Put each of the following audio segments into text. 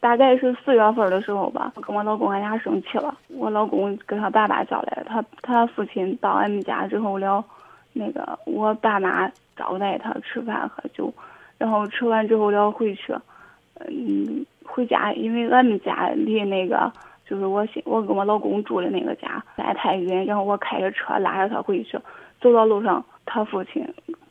大概是四月份的时候吧，我跟我老公俺俩生气了，我老公给他爸爸叫来，他他父亲到俺们家之后了，那个我爸妈招待他吃饭喝酒，然后吃完之后了回去，嗯，回家，因为俺们家离那个就是我我跟我老公住的那个家在太远，然后我开着车拉着他回去，走到路上，他父亲。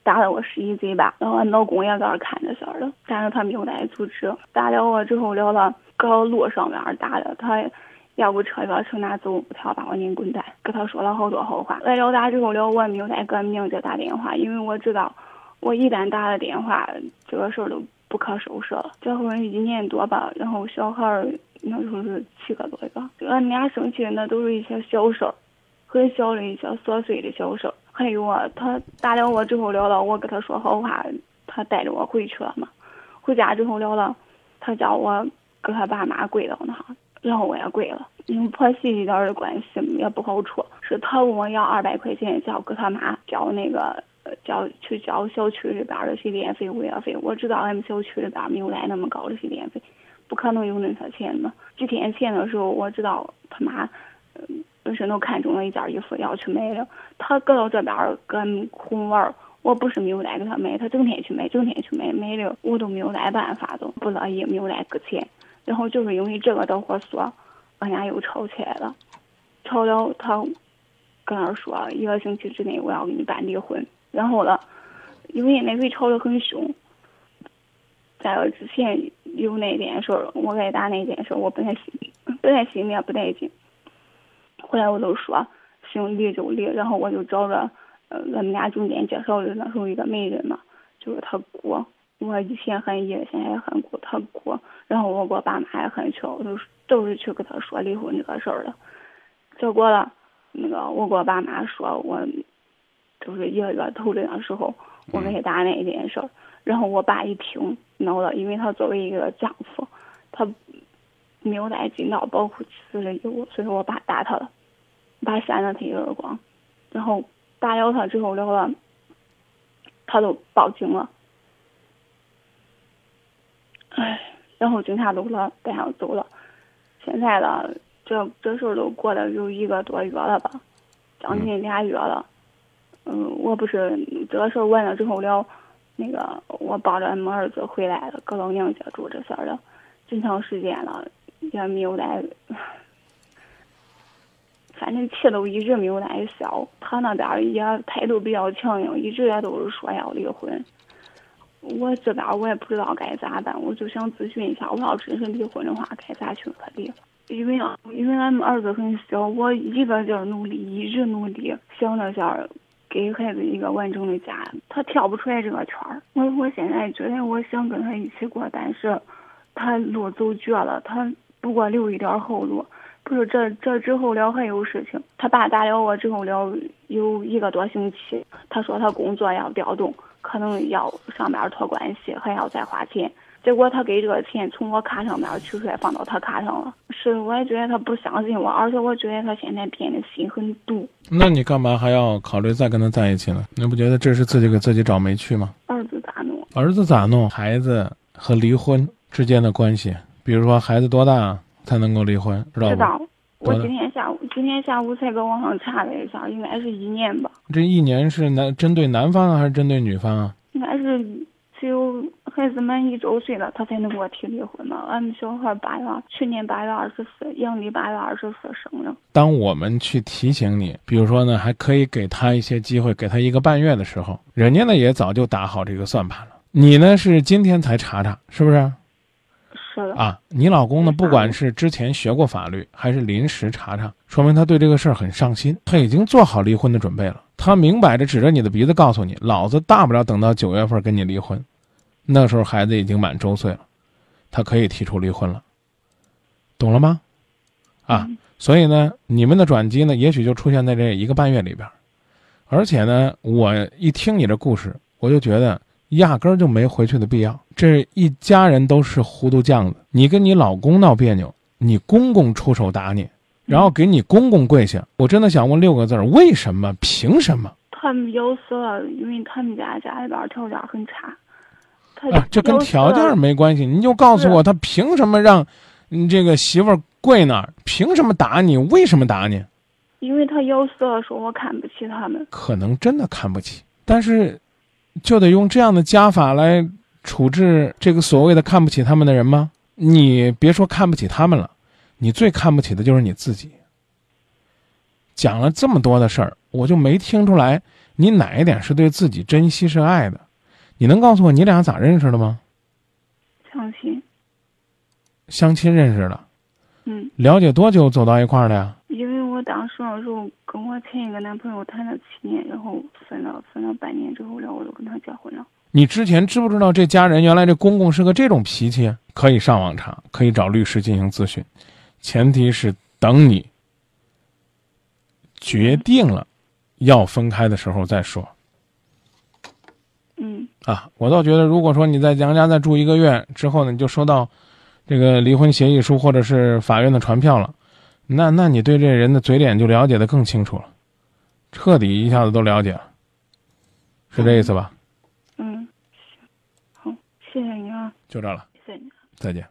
打了我十一嘴巴，然后俺老公也在那看着事儿了，但是他没有来阻止。打了我之后了了，搁路上面打的他，要不车要从哪走，他要把我拧滚蛋，跟他说了好多好话。来了打之后了，我也没有再给俺明姐打电话，因为我知道，我一旦打了电话，这个事儿都不可收拾了。结婚一年多吧，然后小孩儿那时候是七个多月，俺俩生气的那都是一些小事儿，很小的一些琐碎的小事儿。还有啊，他打了我之后了了，我跟他说好话，他带着我回去了嘛。回家之后了了，他叫我跟他爸妈跪到那，然后我也跪了。因为婆媳一点的关系也不好处，是他问我要二百块钱，叫给他妈交那个交去交小区里边的水电费、物业费。我知道俺们小区里边没有来那么高的水电费，不可能有那些钱的。几天前的时候，我知道他妈嗯。本身都看中了一件衣服要去买了，他搁到这边跟红玩儿，我不是没有来给他买，他整天去买，整天去买，买了我都没有来办法，都不乐意，没有来给钱。然后就是因为这个导火索，俺俩又吵起来了，吵了他跟那说一个星期之内我要给你办离婚。然后了，因为那回吵得很凶，在之前有那件事，我给打那件事，我本来心里本来心里也不带劲。后来我就说，行离就离，然后我就找着，呃，俺们俩中间介绍的那时候一个媒人嘛，就是他姑，我以前很爷，现在也很姑，他姑，然后我给我爸妈也很穷，都是都是去跟他说离婚这个事儿了。结果了，那个我给我爸妈说，我就是一个月头的那时候，我给他打那件事儿，然后我爸一听恼了，因为他作为一个丈夫，他。没有带尽到保护妻子的义务，所以我爸打他了，爸扇了他一耳光，然后打了他之后了，他都报警了，唉，然后警察都了带上走了，现在了，这这事儿都过了有一个多月了吧，将近俩月了，嗯，我不是这个事儿完了之后了，那个我抱着俺们儿子回来了，搁老娘家住这事儿了，这长时间了。也没有来，反正气都一直没有来消。他那边也态度比较强硬，一直也都是说要离婚。我这边我也不知道该咋办，我就想咨询一下，我要真是离婚的话，该咋去可离？因为啊，因为俺们儿子很小，我一个劲儿努力，一直努力，想着想给孩子一个完整的家。他跳不出来这个圈儿。我我现在觉得我想跟他一起过，但是他路走绝了，他。不过留一点儿后路，不是这这之后了还有事情。他爸打了我之后了有一个多星期，他说他工作要调动，可能要上班托关系，还要再花钱。结果他给这个钱从我卡上面取出来放到他卡上了。是，我也觉得他不相信我，而且我觉得他现在变得心很毒。那你干嘛还要考虑再跟他在一起呢？你不觉得这是自己给自己找没趣吗？儿子咋弄？儿子咋弄？孩子和离婚之间的关系。比如说孩子多大才能够离婚，知道不？知道。我今天下午今天下午才搁网上查了一下，应该是一年吧。这一年是男针对男方啊，还是针对女方啊？应该是只有孩子满一周岁了，他才能给我提离婚嘛。俺们小孩八月去年八月二十四，阳历八月二十四生的。当我们去提醒你，比如说呢，还可以给他一些机会，给他一个半月的时候，人家呢也早就打好这个算盘了。你呢是今天才查查，是不是？啊，你老公呢？不管是之前学过法律，还是临时查查，说明他对这个事儿很上心，他已经做好离婚的准备了。他明摆着指着你的鼻子告诉你：“老子大不了等到九月份跟你离婚，那时候孩子已经满周岁了，他可以提出离婚了。”懂了吗？啊，所以呢，你们的转机呢，也许就出现在这一个半月里边，而且呢，我一听你的故事，我就觉得。压根儿就没回去的必要。这一家人都是糊涂酱子。你跟你老公闹别扭，你公公出手打你，然后给你公公跪下。我真的想问六个字儿：为什么？凭什么？他们要死了，因为他们家家里边条件很差，啊，这跟条件没关系。你就告诉我，他凭什么让，你这个媳妇儿跪那儿？凭什么打你？为什么打你？因为他有色，说我看不起他们。可能真的看不起，但是，就得用这样的家法来处置这个所谓的看不起他们的人吗？你别说看不起他们了，你最看不起的就是你自己。讲了这么多的事儿，我就没听出来你哪一点是对自己珍惜是爱的。你能告诉我你俩咋认识的吗？相亲。相亲认识的。嗯。了解多久走到一块儿的呀？当时的时候跟我前一个男朋友谈了七年，然后分了分了半年之后，然后我就跟他结婚了。你之前知不知道这家人原来这公公是个这种脾气？可以上网查，可以找律师进行咨询，前提是等你决定了要分开的时候再说。嗯。啊，我倒觉得，如果说你在娘家再住一个月之后呢，你就收到这个离婚协议书或者是法院的传票了，那那你对这人的嘴脸就了解的更清楚了，彻底一下子都了解了，是这意思吧？嗯，行，好，谢谢你啊。就这了。谢谢你。再见。